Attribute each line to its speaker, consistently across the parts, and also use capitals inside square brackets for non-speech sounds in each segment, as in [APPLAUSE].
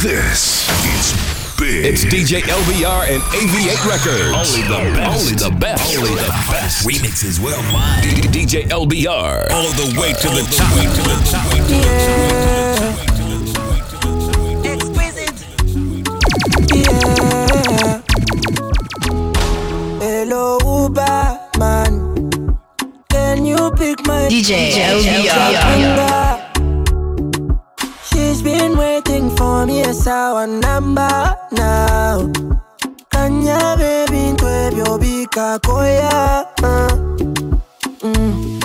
Speaker 1: This is big.
Speaker 2: It's DJ LBR and AV8 Records.
Speaker 1: Only the best.
Speaker 2: Only the best.
Speaker 1: Only the best. Remixes worldwide.
Speaker 2: D- DJ LBR.
Speaker 1: All the way to the top. Way to the top. Way to the top.
Speaker 3: Exquisite. Yeah. Hello, Uber man. Can you pick my
Speaker 4: DJ
Speaker 3: LBR? For me, yes, our number now. Kanya baby, ntwebyo bikakoya. Uh. Mm.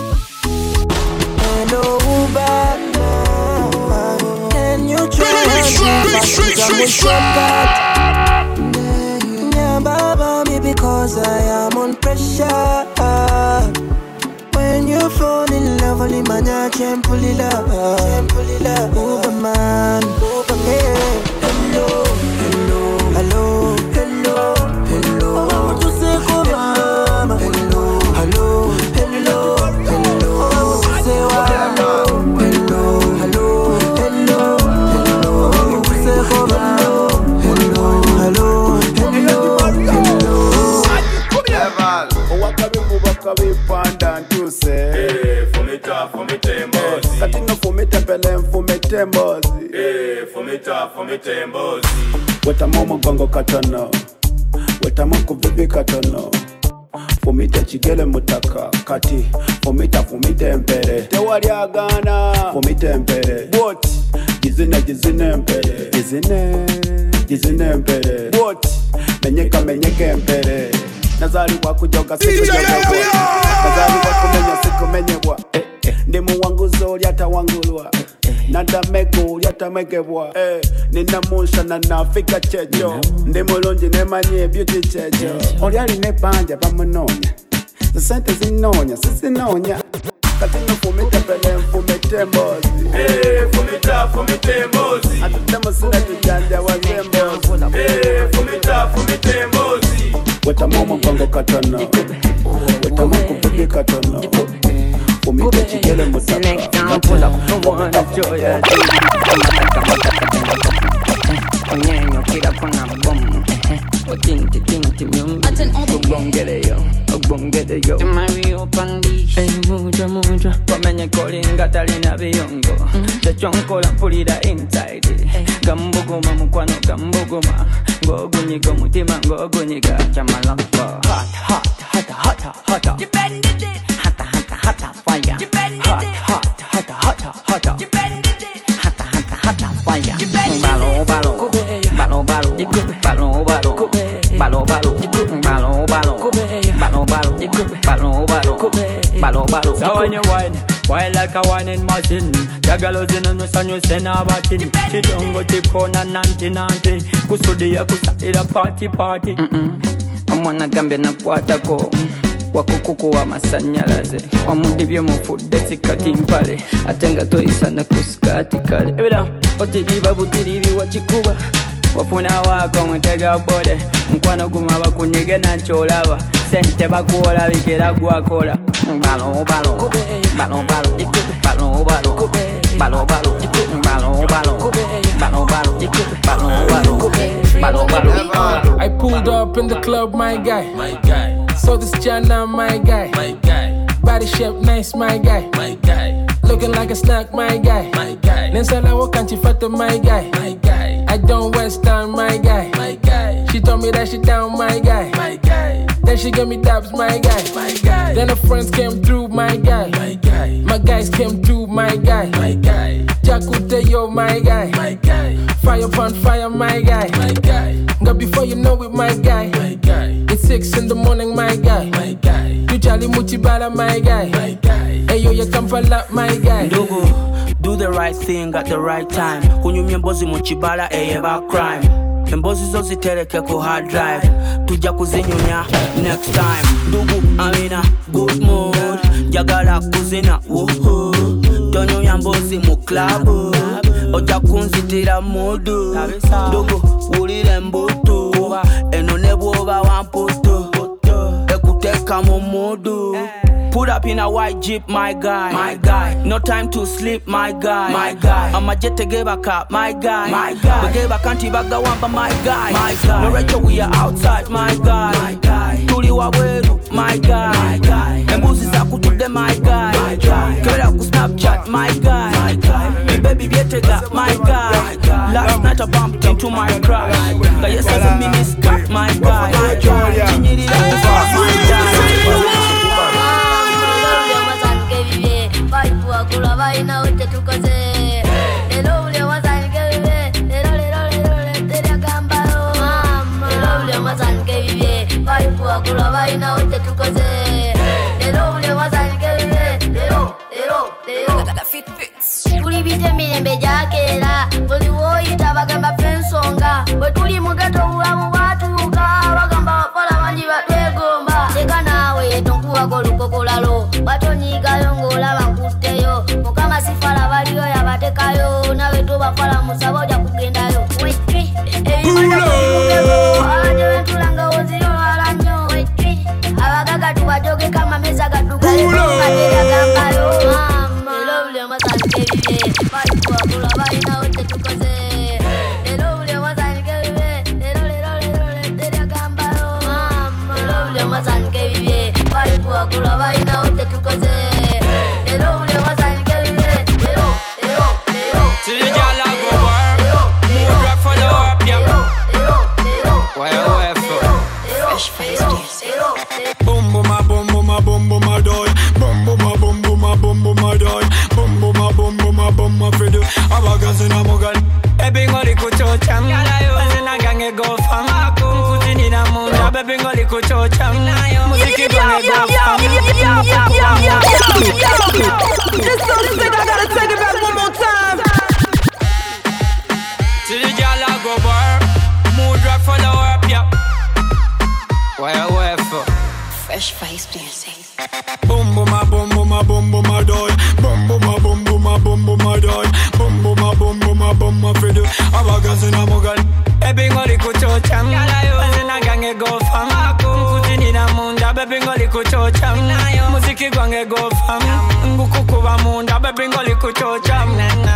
Speaker 3: Hello, Uber man. Can you try and give Nyamba me because I am on pressure. When you fall in love, only man I can pull it up. Can pull it up. Uber man, Uber man. Hello.
Speaker 5: katana katono. Fumite chigele mutaka kati. Fumita fumite empere tewalyagana fumite mpere. Bwoti jizine jizine mpere. Jizine. Jizine mpere. Bwoti menyeka menyeka empere nazaliwa kujoga sikujogagwa nazaliwa kumenya sikumenyewa ndimuwanguzo lyatawangulwa nadamego lyatamegebwa eh. eh namushana nafika kyejo ndi mulungi nemanye ebyuti kyejo oli alina ebbanja bamunoonya zisente zinoonya sizinoonya kati nofumita pene nfumita emboozi eh,
Speaker 6: fumita fumita emboozi
Speaker 5: atute musina tujanja waze emboozi eh,
Speaker 6: fumita fumita emboozi
Speaker 5: wetamu omugongo katono. Wetamu kuvugi katono. Fumita kigere mutaka
Speaker 7: Onyanya kira kona bom Watinti tinti myumbi Ogbongeleyo, ogbongeleyo Mario Pandish Ey mudra mudra Wamenye kolinga talina biyongo Kyechonkola mpulira inside. Gambuguma mukwano gambuguma Ngogunyiga omutima ngogunyiga Kyamalamba Hot hot hot hot hot Dependent Balon balon Balon balon Balon balon Balon balon Balon balon Balon balon So when you whine Why like a whining machine. Jagalozi na nusa nyuse na batini Chidongo chikona nanti nanti Kusudia kusatira party party. Omwana gambe na kwatako wakukuku wamasanyalaze wamudibye mufudde sikati mpale ate nga toyisana ku sikati kale era otiriba butiribi wakikuba wafuna sente gwakola
Speaker 8: I pulled up in the club, my guy.
Speaker 6: My guy.
Speaker 8: So this Jana, my guy.
Speaker 6: My guy.
Speaker 8: Body shape nice, my guy.
Speaker 6: My guy.
Speaker 8: Looking like a snack, my guy.
Speaker 6: My guy.
Speaker 8: And she my guy.
Speaker 6: My guy.
Speaker 8: I don't waste time, my guy.
Speaker 6: my guy,
Speaker 8: She told me that she down, my guy.
Speaker 6: my guy,
Speaker 8: Then she gave me dabs, my guy.
Speaker 6: my guy,
Speaker 8: Then her friends came through, my guy.
Speaker 6: my guy,
Speaker 8: My guys came through, my guy.
Speaker 6: my guy,
Speaker 8: Jakute, yo, my guy.
Speaker 6: my guy,
Speaker 8: Fire upon fire, my guy.
Speaker 6: my guy,
Speaker 8: But before you know it, my guy.
Speaker 6: my guy,
Speaker 8: It's six in the morning, my guy.
Speaker 6: my guy,
Speaker 8: You jolly muchibala, my guy.
Speaker 6: my guy.
Speaker 8: Hey yo, you come for my guy.
Speaker 9: ndugu do the right thing at the right time. Kunyumya embozi mu kibala eh, eyeba crime. Embozi zo zitereke ku hard drive. Tujja kuzinyumya next time. Ndugu amina good mood. Njagala kuzina wuhu tonyumya mbozi mu klabu ojja kunzitira mudu ndugu wulira embutu eno ne bwoba wamputu ekuteeka mu mudu Put up in a white jeep, my guy. My guy. No time to sleep, my guy. My guy. Amajete geba cap, my guy. My guy. Bageba kanti bagawamba, my guy. My guy. No Rachel, we are outside, my guy. My guy. Tuli wabweru, my guy. My guy. Embuzi za kutude, my guy. My guy. Kera ku Snapchat, my guy. My guy. Me baby byetega, my guy. Last night I bumped into my crush. Kayesaza miniskirt, my guy. Chinyirira kufa, my guy.
Speaker 10: Kulwa balina ute tukoze balikuwagula balinawo tetukoze
Speaker 11: boom a boom a fidu. Abagazi na mogan.
Speaker 12: Baby ngoli kuchocha Mazina gange go fam Mkutini na munda Baby ngoli kuchocha Muziki gange go fam
Speaker 13: This song is I gotta take it back one more time.
Speaker 12: See the girl a go bar Mood rock for the up, yeah Why you for?
Speaker 10: Fresh Face Music.
Speaker 11: Boom a fidu. Abagazi na mogan.
Speaker 12: Baby ngoli kuchocha Mazina gange go fam. Mkutini na munda Baby ngoli kuchocha Muziki gwange go fam. Ngukukuba munda Baby ngoli kuchocha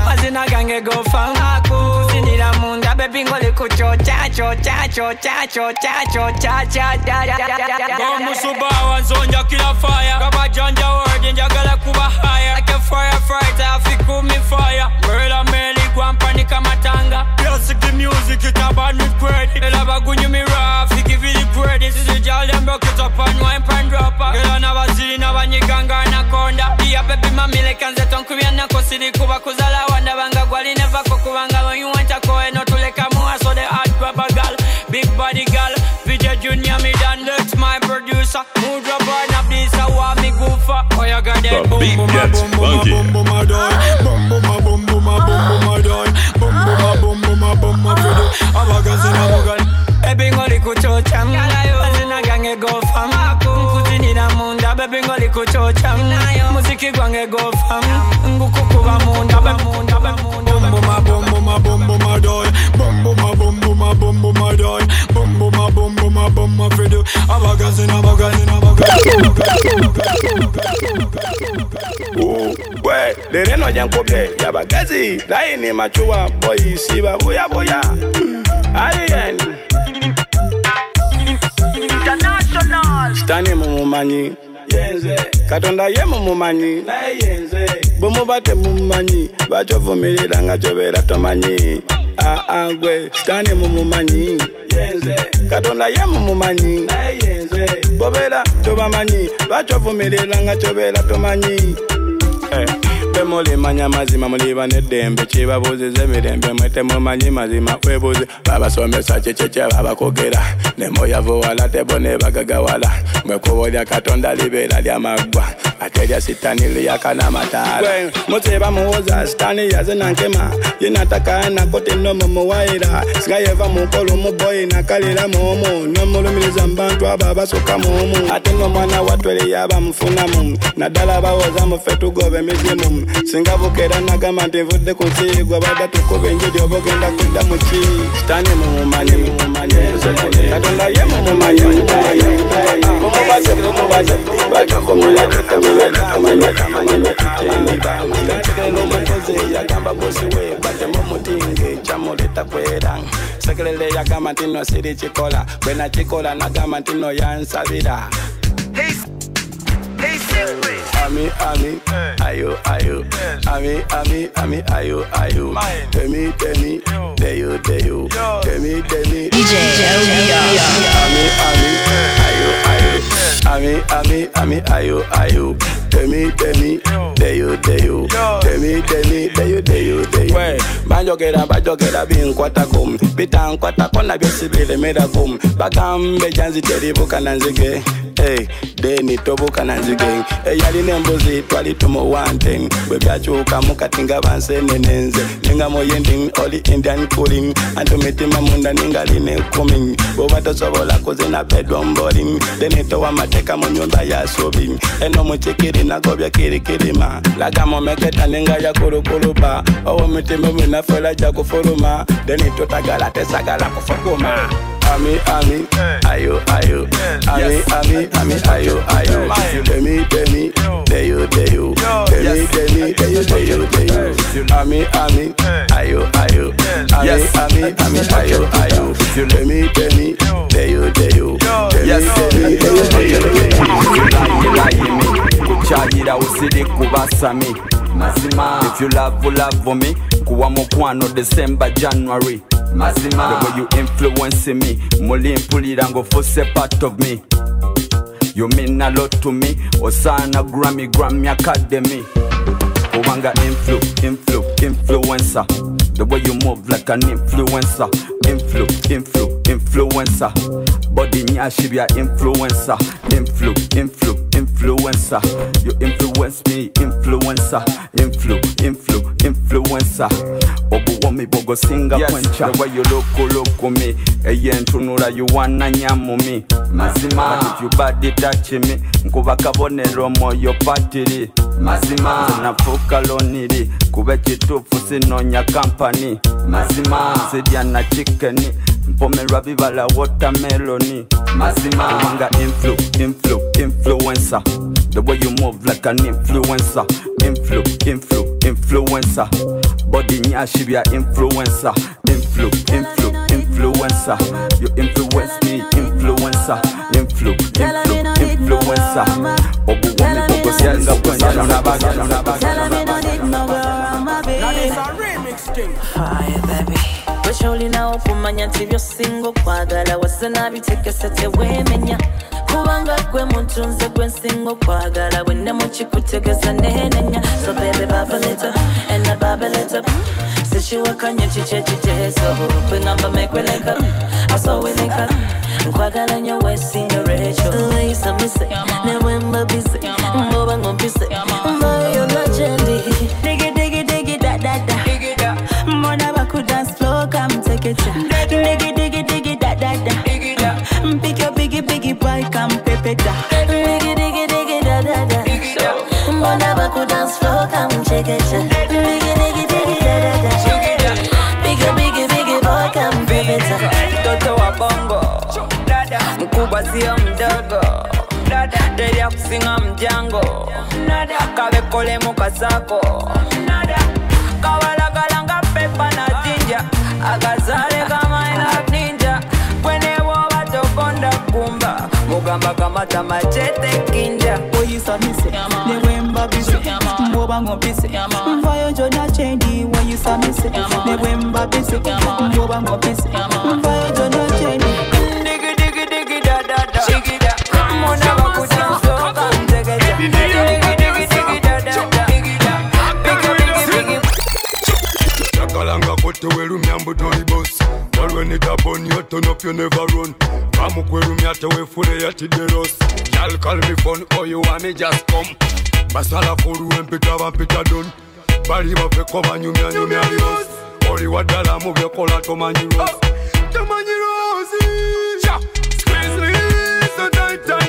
Speaker 12: Mazina gange go fam. Mkutini na munda Baby ngoli kuchocha Chocha chocha chocha chocha chocha Bamusubawa nzonja kila fire. Kama janja word njagala kuba higher. Like a firefighter afiku mi fire. Murder meli gwampani kama tanga Classic the music it a bad with credit Ela bagunyu mi rough He give you the credit See the girl them broke it up and wine pan dropper Girl on a zili na banyiganga anaconda Iya baby mami like anze tonkumya nako sidi kuba kuzala wanda banga gwali never kokubanga When you want a koe no tuleka mua So the hard grabber girl Big body girl VJ Junior me done That's my producer Mood rubber na this I want me goofer Oh you got that
Speaker 6: The
Speaker 12: boom
Speaker 6: beat
Speaker 12: boom
Speaker 6: gets
Speaker 11: boom boom a
Speaker 6: funky.
Speaker 11: boom boom a doy. Boom boom a boom boom a boom boom a. Boom a boom a boom a mogan.
Speaker 12: Baby ngoli kuchocha Mazina gange go fam. Mkutini na munda Baby ngoli kuchocha Muziki gwange go fam. Ngukukuba munda Bamunda bamunda
Speaker 11: bum bum a bum bum a bum bum a doy bum bum a bum bum a bum bum a doy bum bum a bum bum a bum a fredo abagazin abagazin abagazin we lere no yankopye yabagazi laini machuwa boyisiba buya buya alien International. Stani mumumanyi katonda ye mumumanyi. Bwe muba temumumanyi lwakyovumilira nga kyobeera tomanyi. Aa gwe sitani mumumanyi. Katonda ye mumumanyi. Bobeera tobamanyi. Lwakyovumirira nga kyobeera tomanyi. Eh, be mulimanya mazima muliba neddembe. Kibabuuziza emirembe mwe temumanyi mazima. Webuuze babasomesa kiki kyebabakogera nemuyavuwala tebo nebagagawala mwekuba lya katonda libeera lyamaggwa ate lya sitani lyakanamataala musiba muwoza sitani yazinankema yinatakayinako tino mumuwaira sigayeva mukola omuboyi nakalira muomu nomulumiriza mubantu abo abasuka muomu ate nomwana watwere yaba mufunamu. Naddala bawoza mufe tugoba emizimu singa bukera nagamba nti nvudde ku nsi gwe badda tukuba enjiri oba ogenda kudda mu ki. Sitani mumumanyi mumumanyi katonda ye mumumanyi mumumanyi mumuba mubaze mubaze bakakomula tutamanya tutamanya tutamanya tutendiba mugategera omukozi yagamba bosi we batemu mutinge kyamuleta kwera. Sekerere yagamba nti no siri kikola. Bwe nakikola nagamba nti no yansabira Ami, ami, ayo, ayo. Ami, ami, ami, ayo, ayo. Demi, demi, deyo, deyo. Demi, demi.
Speaker 4: DJ
Speaker 11: Ami, ami, ayo, ayo. Ami, ami, ami, ayo, ayo. Demi, demi, deyo, deyo. Demi, demi, deyo, deyo, deyo. We, banjogera, banjogera binkwata kum. Bitankwata kona byosibile mera kum. Bagambe janzi teribuka na nzige. hey, deni tobuka na nzige hey, yalina embuzi twalituma wanting webyakyukamu katinga bansenenenze ninga moyending oli indian cooling. Antumitima munda ningaline coming. Bwoba tosobola kuzina bedomboling denitowa mateka mu nyumba yasubi eno muchikiri nagobya kirikirima laga momeketa ninga yakulukuluba owo mitima mwinafela jakufuluma denitotagala tesagala kufukuma. Ami ami ayo ayo. Ami ami ami ayo ayo. Demi demi deyo deyo. Demi demi deyo deyo deyo. Ami ami ayo ayo. Ami ami ami ayo ayo. Demi demi deyo deyo. Demi demi deyo deyo deyo.
Speaker 14: Kukyayira usiri kubasami. Mazima if you love love me. Kuwa mukwano december january mazima. The way you influencing me muli mpulira ngofuse part of me. You mean a lot to me osana grammy grammy academy. Kubanga influ influ influencer. The way you move like an influencer. Influ influ influencer. Body nyashi bya influencer. Influ influ influencer. You influence me influencer. Influ influ influencer. Obuwomi bogosinga yes, kwencha the way you look look me. Eyentunula nyamu me. Mazima. But if you body touch me nkuba kabonero moyo patiri mazima. Nafuuka loniri kuba ekituufu sinonya kampani mazima. Sirya na chikeni mpomerwa bibala watermeloni. Mazima. Kubanga influ influ influencer the way you move like an influencer influ influ influencer body nyashi bya influencer influ influ influencer you influence me influencer influ influ influencer obuwomi bugosenga
Speaker 15: Fire, baby. Wekyolinawo okumanya nti byosinga okwagala wase nabitekese teweemenya kubanga gwe muntu nze gwe nsinga okwagala bwenne mukikutegeza so bebe babaleta ena babaleta sikiwakanya kiki ekiteeso kwengamba mekweleka asoweleka nkwagala nyo wesinga recho eisamise newembabise mboba ngompise mbayo najendi kamtekecha digi digi digi da da da. Mm, pick your biggie biggie boy kampepeta digi digi digi da. Da da mbona mm, bakudance flow kamchekecha digi digi digi da. Da da pick your biggie biggie boy kampepeta
Speaker 7: mtoto wa bongo. Mkubwa sio mdogo. Teria kusinga mjango. Kabekolemu kasako kawalagalanga jinja akazale kamaina ninja. Kwenewoba tokonda kumba. Mugamba kamata machete kinja.
Speaker 15: Oyisamise newembabise mboba ngompise mvayo jona chendi woyisamise newembabise mboba ngompise mvayo jona chendi.
Speaker 7: Digi digi digi da da da. Digida mona
Speaker 16: yakalanga kote welumya mbu toli bosi walwenitapon yo turn up you never run. Kamukwerumya tewefule yatidde rosi yal call me phone oh you want me just come. Basala fulu empita bampita don bali bafeko banyumyanyumya lirosi oli waddala mu byekola tomanyi rosi tomanyi rosi Ja, squeeze me so tight and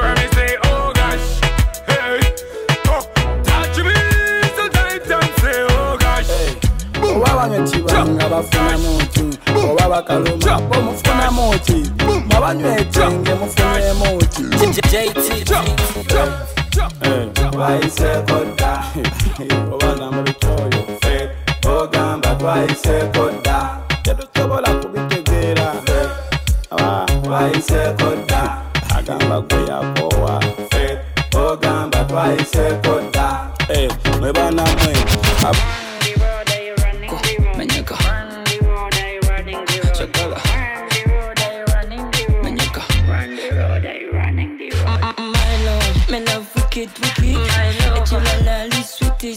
Speaker 16: when me say oh gosh. Hey. Oh Touch me so tight and say oh gosh.
Speaker 5: Oba banywa kibanga bafunamu ki oba bakaluma bo mufunamu ki babanywa ekenge mufunemu ki wayisekoda obanama bitoyo fe. Ogamba twayisekoda tetusobola kubitegeera twayisekoda agamba gweyakowa fe. Ogamba twayisekoda eh, mwe. Banamwe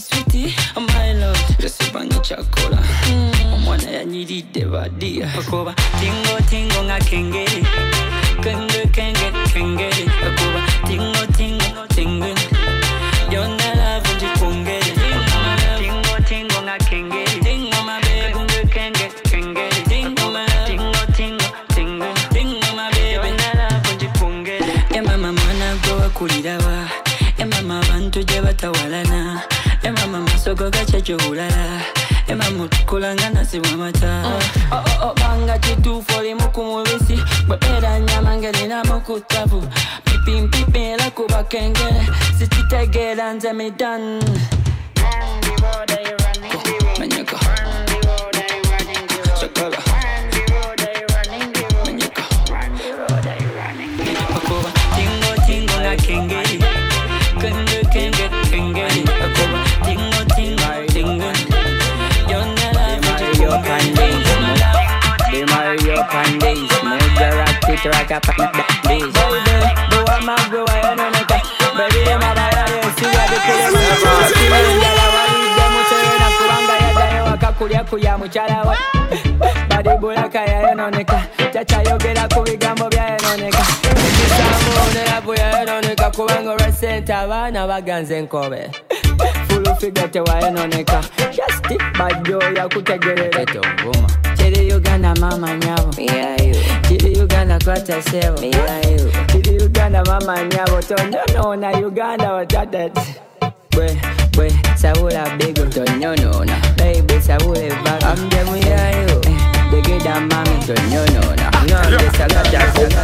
Speaker 12: sweetie, sweetie. My lord, resibanye chakola. Mm. Omwana yanyiridde badia. Bakoba tingo tingo nga kengeri. Kenge kenge kengeri. Masogo gakyejo bulala. Emama otukulanga nasibwa mata. Oh, oh, oh, banga kituufu olimu ku mubisi bwebeera nyama ngerinamu ku ttabu pipimpipi era kuba kengere sikitegeera nze midan Menyeka. Chakala.
Speaker 9: chapa y da Baby, tú
Speaker 12: amas hueva, yo no neta Baby, yo me baila de siga de que yo me kulyakulya mukyalawe balibulaka yayononeka takyayogera ku bigambo byayononeka ekisambuonerabu yayononeka kubanga olwesente abaana baganza enkobe fulufiga tewayononeka just bajoya kutegerera tovuma kiri uganda mama nyabo. Kiri uganda kwata sebo kiri uganda mama nyabo. Tonyonona uganda watatet bwe bwe sabula bigo tonyonona baby sabula evaga amje muyayo degeda eh, mami tonyonona ngambe salata
Speaker 6: awewe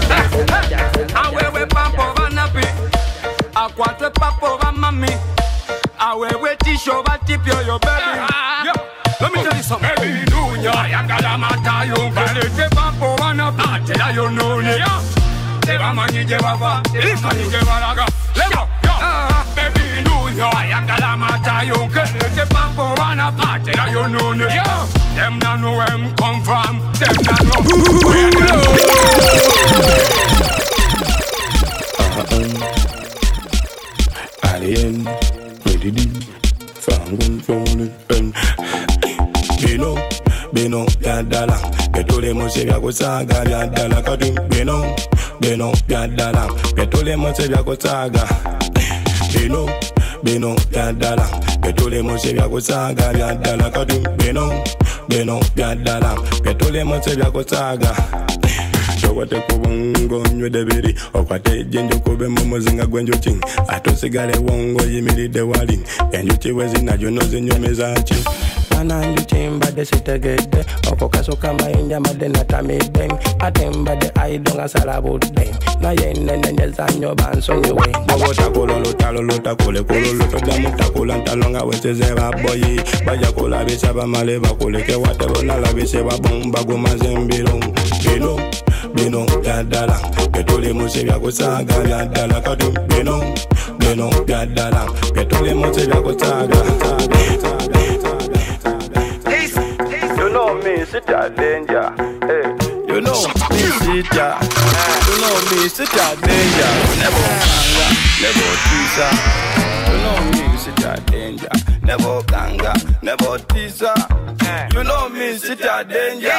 Speaker 6: tebamanyi gye bava terikanyi gye balaga lego Ah, baby dunya ayagala matayo kelete papo banapi atera yo none them na know where I'm come from them na know where
Speaker 11: Alien, ready to Fangun, fangun, and Bino, bino, byadala Betulemu se byakusaaga byadala kati bino, Betulemu se byakusaaga Bino, bino, byadala Betulemu se byakusaaga byadala kati bino, bino, byadala Betulemu se byakusaaga tokwate ku bungo nywedde biri. Okwate ejjenjo kube mu muzinga gw'enjuki ate osigale wongo oyimiridde wali. Enjuki bwe zinajyo nozinyumiza mbadde sitegedde oko kasooka mayinja mbadde natamidde ate mbadde ayido nga salabudde naye nenenyeza nnyo bansonyiwe oba otakula olutalo lutakule ku lulu tojjamu takula ntalo nga wesize baboyi bajja kulabisa bamale bakuleke wate bonalabise babomba gumaze embiro bino bino byaddala byetulimusi byakusaaga byaddala kati bino bino byaddala byetulimusi byakusaaga You know me, sit a danger. Hey, you know me, sit a. You know me, sit a danger. Never ganga, never teaser. You know me, sit a danger. Never ganga, never teaser. You know me, sit a danger.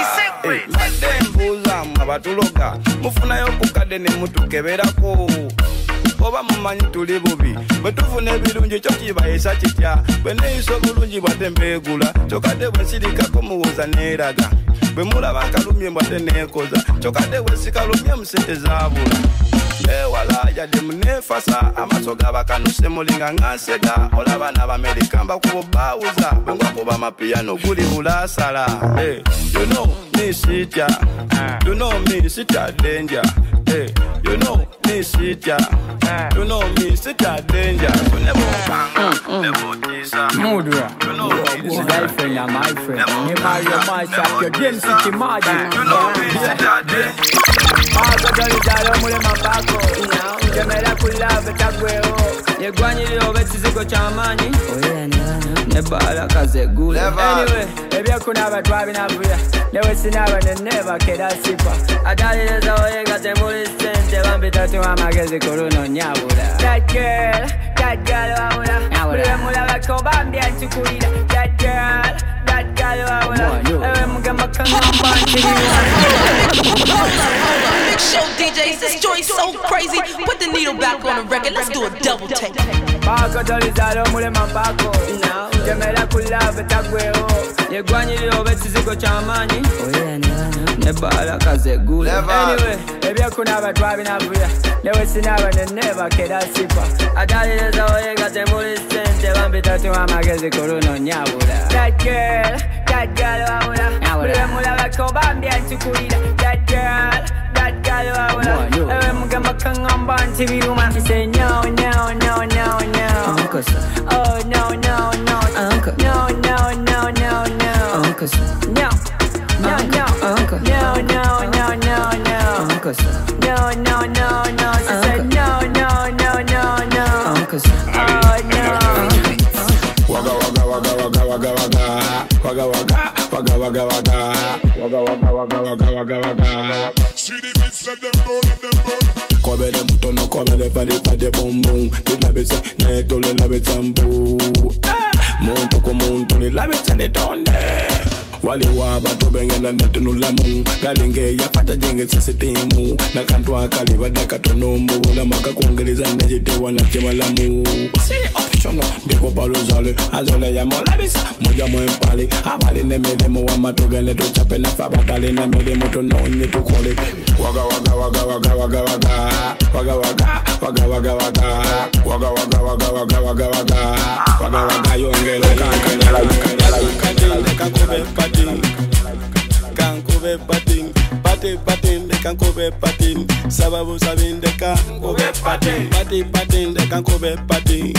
Speaker 11: Hey, mbadde mbuuza mu abatuloga mufunayo ku kadde ne mutukeberako oba mumanyi tuli bubi. Bwe tufuna ebirungi kyo kibayisa kitya? Bwe neeyisa obulungi bwadde mbeegula kyokadde bwe nsirikako muwuza neeraga. Bwe mulaba nkalumye mbwadde neekoza kyokadde bwe sikalumye musente zaabula. Ewala yadde munefasa amaaso gabakanuse mulinga ngansega olaba n'abamerika mbakuba bawuza bwe ngwakuba amapiyano guli bulasala Hey, you know me sitya. You know me sitya danger. Hey, you know me sitya eh. you know me sitya danger. So never eh, bang eh, never tisa
Speaker 12: Mudra,
Speaker 11: you know me
Speaker 12: your girlfriend and my friend. Me marry your match up your game city magic.
Speaker 11: you know me sitya danger.
Speaker 12: Mazo dolizalo mule mambako Kemera kulave tagweo oh. Yegwanyiriro bekizigo ky'amaanyi nebala kazegula anyway ebyekunaba twabinavuya newesinaba nenebakera sipa atalireza oyega tembuli sente bambitatuwa wa magezi kulunonyawula That girl, that girl wawula Bule mulabako bambi anchukulira That girl, that girl wawula Ewe mugamba kanga
Speaker 17: mpanchirira show DJs, this joint's so crazy. Put the needle back on the record. Let's do a double take.
Speaker 12: Pako tolizalo mulema mpako Kemera kulave tagweo Yegwanyiriro bekizigo ky'amaanyi nebala kazegula anyway ebyekunaba twabinavuya newesinaba nenebakera sipa atalireza oyega tembuli sente bambitatuwa amagezi kuluno nyabula. That girl, that girl wabula Buli mulabako bambya ntukulira That girl, that girl wabula Ewe mugamba kangamba nti biruma Say no, no, no, no, no Oh no, no, no No, no, no, no, no No no, no, no, no, no, no, no. No, no, no, no. She said no, no, no, no, no. Oh no.
Speaker 11: Wagga wagga wagga, wagga wagga wagga wagga wagga wagga. See the beats let them burn, let them burn. Cover them button, no cover them body, body boom boom. The labits, ne tole labits ambu. Muntu kwa muntu ni labits ne donde. Wale waba tubengena ya pata jenge sisi timu Na kantu akali badaka tunombu Na maka kuongeleza nejitewa na chemalamu See. Oh, Chongo, biko pa luzali Azole ya molabisa Moja mwempali Habali nemedemu wa matugene Tuchape na fabatali Nemedemu waka waka waka waka waka waka waka waka waka waka waka waka waka waka waka waka waka waka waka Waga waga yongela Kankanyala kankanyala kankanyala Kankube patin Kankube patin Pati patin de kankube patin Sababu sabin de kankube patin Pati patin de kankube patin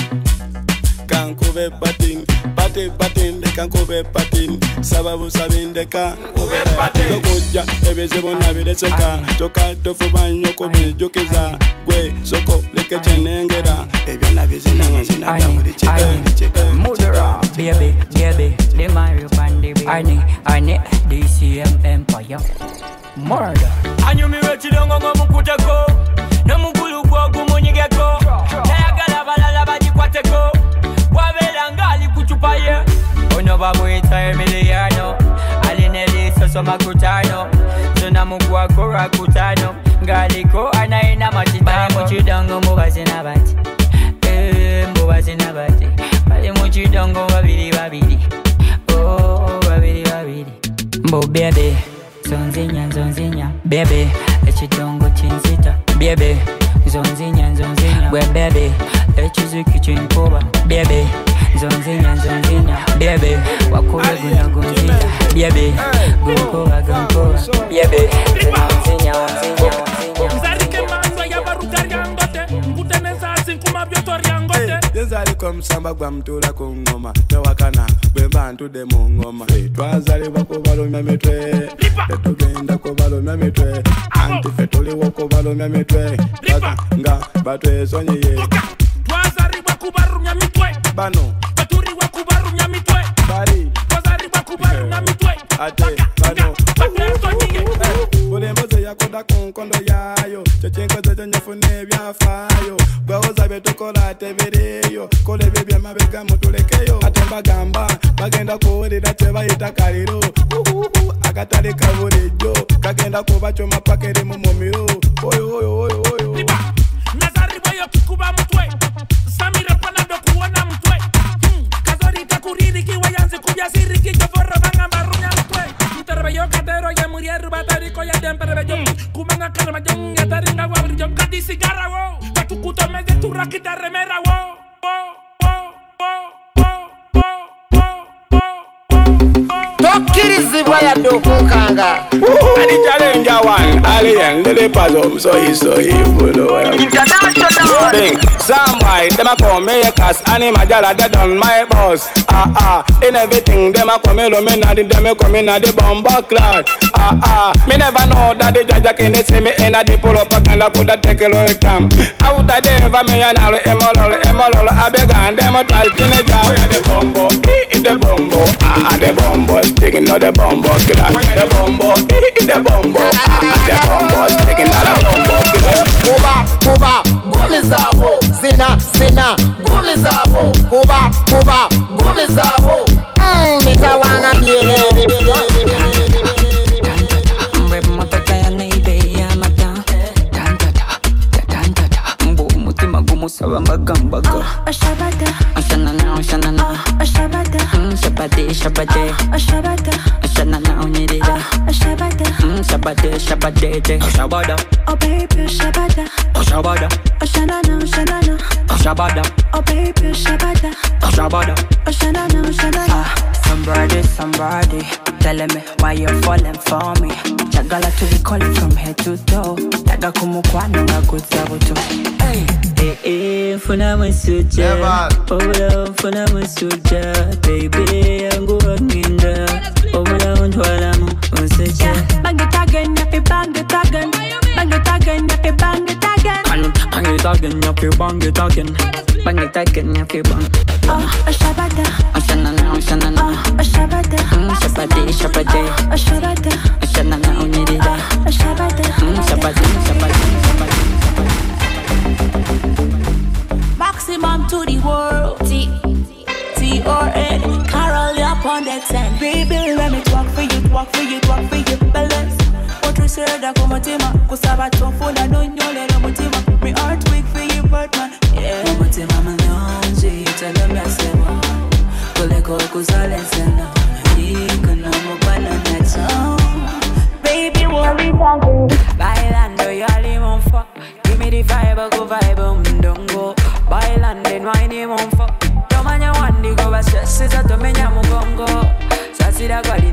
Speaker 11: can cover patin. Patin, patin, they can cover patin. Sababu sabin, they can cover patin. Tokuja, ebe zebo nabi de seka. Toka tofu banyo kobi jukiza. Gwe, soko, leke chenengera. Ebe nabi zinanga zinaga muri chika.
Speaker 12: Mudra, baby, baby. They marry pandi, baby. Arnie, Arnie, DCM Empire. Murder.
Speaker 18: Anyumi weti dongo ngo mukuteko. Namukulu kwa
Speaker 12: Baba mwita Emiliano alinelisa soma kutano. Tuna muku akora kutano. Ngaliko anaina machitano bali muchidongo mubazi nabati eh mubazi nabati bali muchidongo babiri babiri oh babiri babiri mbo bebe zonzinya zonzinya. Bebe ekidongo kinzita Baby, zonzinya zonzinya We baby, ekizi kinkuba Baby, zonzinya zonzinya Baby, wakube gunagunzinya Baby, gunkuba gunkuba Baby, zonzinya zonzinya
Speaker 19: Mzarike manzo ya baruka ryangote Mkuteneza asinkumabyoto ryangote
Speaker 11: yezaliko musamba gwa mutula ku ngoma. Tewakana bwe mba ntude mu ngoma. Twazalibwa kubalumya mitwe. Tetugenda kubalumya mitwe. Anti fe tuliwo kubalumya mitwe. Nga batwesonyiye.
Speaker 19: Twazaribwa kubarumya mitwe.
Speaker 11: Bano.
Speaker 19: Baturiwa kubarumya mitwe.
Speaker 11: Bali.
Speaker 19: Twazaribwa kubarumya mitwe.
Speaker 11: Ate bano.
Speaker 19: Batwesonyiye
Speaker 11: yakoda ku nkondo yayo. Kyekinkoze kyonyefuna ebyafaayo bwewoza byetukola tebiriyo kola ebyo byamabega mutulekeyo ate mbagamba bagenda kuwulira kyebayita kaliro Uhuhu, akatale ka bulijjo kagenda kuba kyoma paka eri mu mumiro oyo oyo oyo oyo
Speaker 19: nazaribwa yo kikuba mutwe samira panado kuona mtwe Hmm, kazorita kuririki wayanze kubyasiriki Pero yo cadero ya murieron batarico ya den pero yo mm. a karma yo ya taringa wa cigarra Pa tu me de tu rakita remera wo
Speaker 20: Tokkirizi bwa yadde okunkanga
Speaker 11: Ani challenge one alien lele puzzle so he so he full of some white, them a come me cast animal jala dead on my boss. Ah ah, in everything them a come me lo me na the them a come in a the bomber clad. Ah ah, me never know that the judge can see me in a the pull up a can could a take a long time. Out of there, ever me and all emolol emolol I beg and them a try to the job. The bombo, in the bombo, ah ah the bombo, sticking on the bombo clad. The bombo, in the bombo, ah ah the bombo, sticking on the bombo clad.
Speaker 20: kuba kuba ngumi zabo zina zina. Ngumi zabo kuba kuba. Ngumi zabo Mm, nitawanga
Speaker 12: motoka ya neibe ya mata. Mbu umutima gumusaba mbagambaga ashanana ashanana. Mm, shabade shabade ashanana unyirira Mm, shabade shabadede shabada
Speaker 15: Oh baby, shabada,
Speaker 12: shabada
Speaker 15: oshanana, oshanana.
Speaker 12: Shabada.
Speaker 15: Oh baby, shabada,
Speaker 12: shabada.
Speaker 15: Oshanana, oshanana.
Speaker 9: Somebody, somebody, telling me why you're falling for me. Chagala to be calling from head to toe. Daga kumukwana na kutsabuto. Hey,
Speaker 12: Eh, eh, funa masuja obula funa masuja baby yangu wakinda obula ontwalamu onseja
Speaker 15: Bang it again, yap it, bang it again. Bang it again, yap it, bang it again.
Speaker 12: bang it again yapi bang it again bang it again yapi bang
Speaker 15: Oh, a shabada, ah,
Speaker 12: oshanana oshanana ah,
Speaker 15: a shabada,
Speaker 12: Mm, shabade shabade ah,
Speaker 15: a shabada,
Speaker 12: oshanana unyirira
Speaker 15: a shabada.
Speaker 12: Mm, shabade shabade shabade
Speaker 7: Maximum to the world. T T R N. Carol, you're upon that ten. Baby, let me talk for you, talk for you, talk for you. Balance. Otrisera ku mutima kusaba tofuna nonyolera mutima. Me heart weak for you Birdman yeah. Mutima mulungi telemesema kuleko okusalesena ikona mubana nacho baby worry bailando yali monfa give me the vibe go vibe um, mndongo bailando nwine monfa tomanya wandiko basesiza tomenya mugongo sasira kalinamu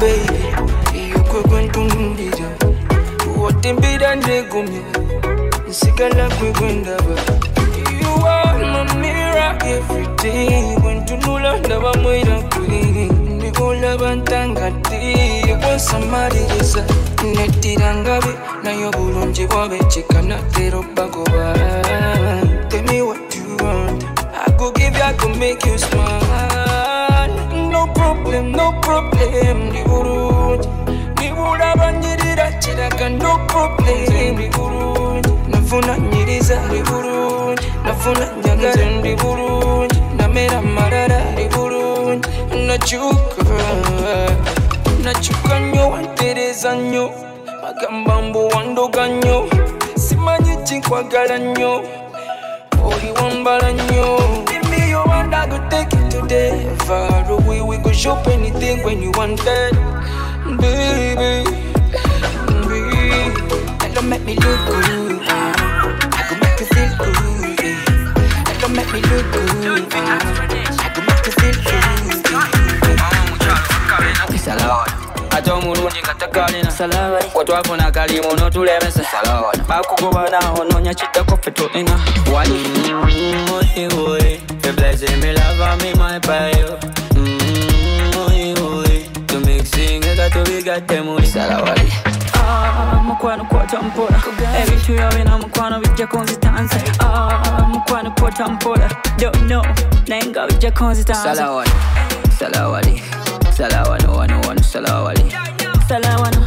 Speaker 21: baby. Iyo kwe kwentunumbira wotimbira ndegumya nsigala kwe kwendaba You are my mirror every day. Kwentunula ndaba mwira kwe Ndikulaba ntangati Kwansamaliriza Nettira ngabe Nayo bulungi bwabekeka natera obbagoba Tell me what you want. I go give you, I go make you smile. No problem, no problem nyirira no problem. Ndi bulungi Nafuna nyiriza ndi bulungi Nafuna njagala ndi bulungi Namera marara ndi bulungi Nakyuka Nakyuka nnyo wantereza nnyo Bagamba mbu wandoga nnyo Simanyi kinkwagala nnyo Oli wambala nnyo Give me your hand, I go take it today Far away, we go shop anything when you want that. Baby
Speaker 12: tekalina wetwafuna kalimu notulemesa bakugoba naho nonya kiddako ffe tulina waliwoyi mm-hmm, feblezimilava mi my payo woyi mm-hmm, to mixing got
Speaker 7: tubigate muri salawali Ah, mukwano kwota mpola ebintu byobina mukwano bijja konsitanse ah, mukwano kwota mpola don't know naye nga bijja konsitanse salawali salawali salawano wano wano salawali salawano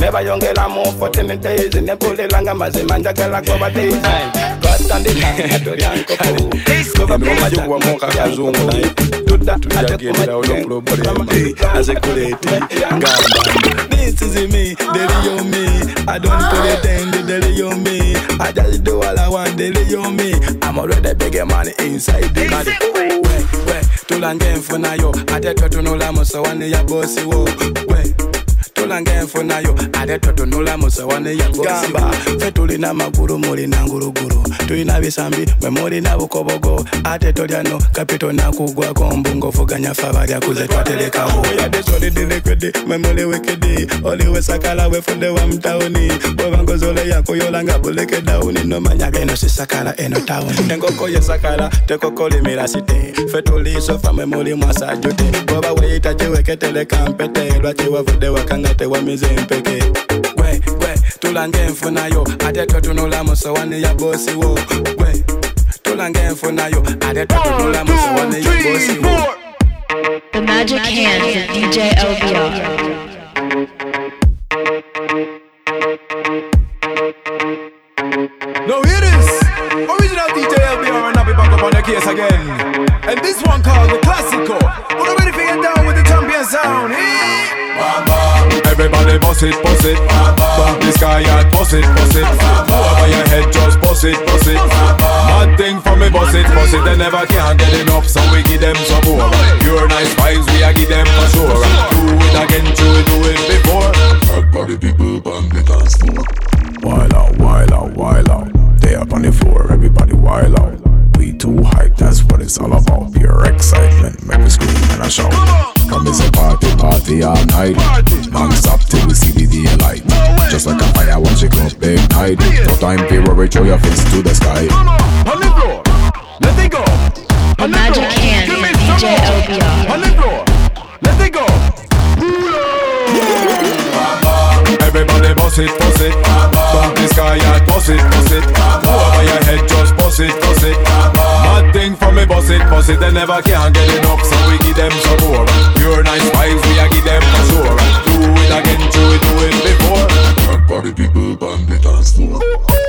Speaker 17: nebayongeramu 14 days nepuliranga mazima njagala
Speaker 11: majukuwamuka kazungu tujagenderawo no problema asekuleti ngamba This is me, daily on me. I don't pretend, daily on me. I just do all I want, daily on me. I'm already big money inside the body. We, we, tulange mfunayo, ate twetunula musowani ya bosi wo. We, tulange nfunayo ate totunula musowani ya gamba. Fe tulina magulu mulina ngulugulu tulina bisambi mwe mulina bukobogo. Ate tolyano kapito nakugwako mbungofuganya fe abalyakuze twatelekawo yadde solidirekwede mwe muli wekede oliwe sakala wefunde wa mtawuni bwebangozola yakuyola nga buleke dawuni nomanyaga eno sisakala eno tawuni enkoko [LAUGHS] yesakala tekokolimira site. Fe tulisofa mwe muli mwasajute bwoba weyita kiweketeleka mpete lwaki wavudde wakanga tewamize empeke gwe gwe tulange enfunayo ate twetunula musowani ya bosi wo gwe tulange enfunayo ate twetunula musowani ya bosi wo
Speaker 4: The Magic Hands of DJ LBR.
Speaker 1: Now hear this. Original DJ LBR and I'll be back up on the case again. And this one called the Classico. Wanna ready to get down with the champion sound? Eh?
Speaker 6: Everybody boss it, boss it. Bump the sky and boss it, boss it. Over your head, just boss it, boss it. Mad thing for me, boss it, boss it. They never can get enough, so we give them some more. Pure nice vibes, we a give them for sure. Do it again, do it, do it before. Everybody people on the dance floor.
Speaker 11: Wild out, wild out, wild out. They up on the floor, everybody wild out. We too hype, that's what it's all about. Pure excitement, make me scream and I shout. Come is a party, party all night. Non-stop till we see the daylight. Just like a fire, watch it go big night. No time to worry, throw your fist to the sky.
Speaker 1: On the floor. Let it go.
Speaker 4: The Magic Hands of DJ LBR.
Speaker 1: On the floor. Let it go.
Speaker 6: Everybody boss it, boss it. Bump the sky and boss it, boss it. Over your head, just boss it, boss it. Mad thing for me, boss it, boss it. They never can get enough, so we give them some more. Pure nice vibes, we a give them for sure. Do it again, do it, do it before. Everybody people on the dance floor.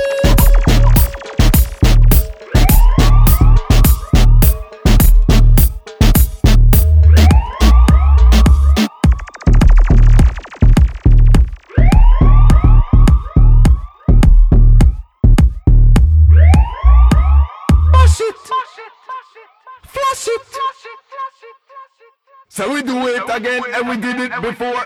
Speaker 1: So we do it again and we did it before.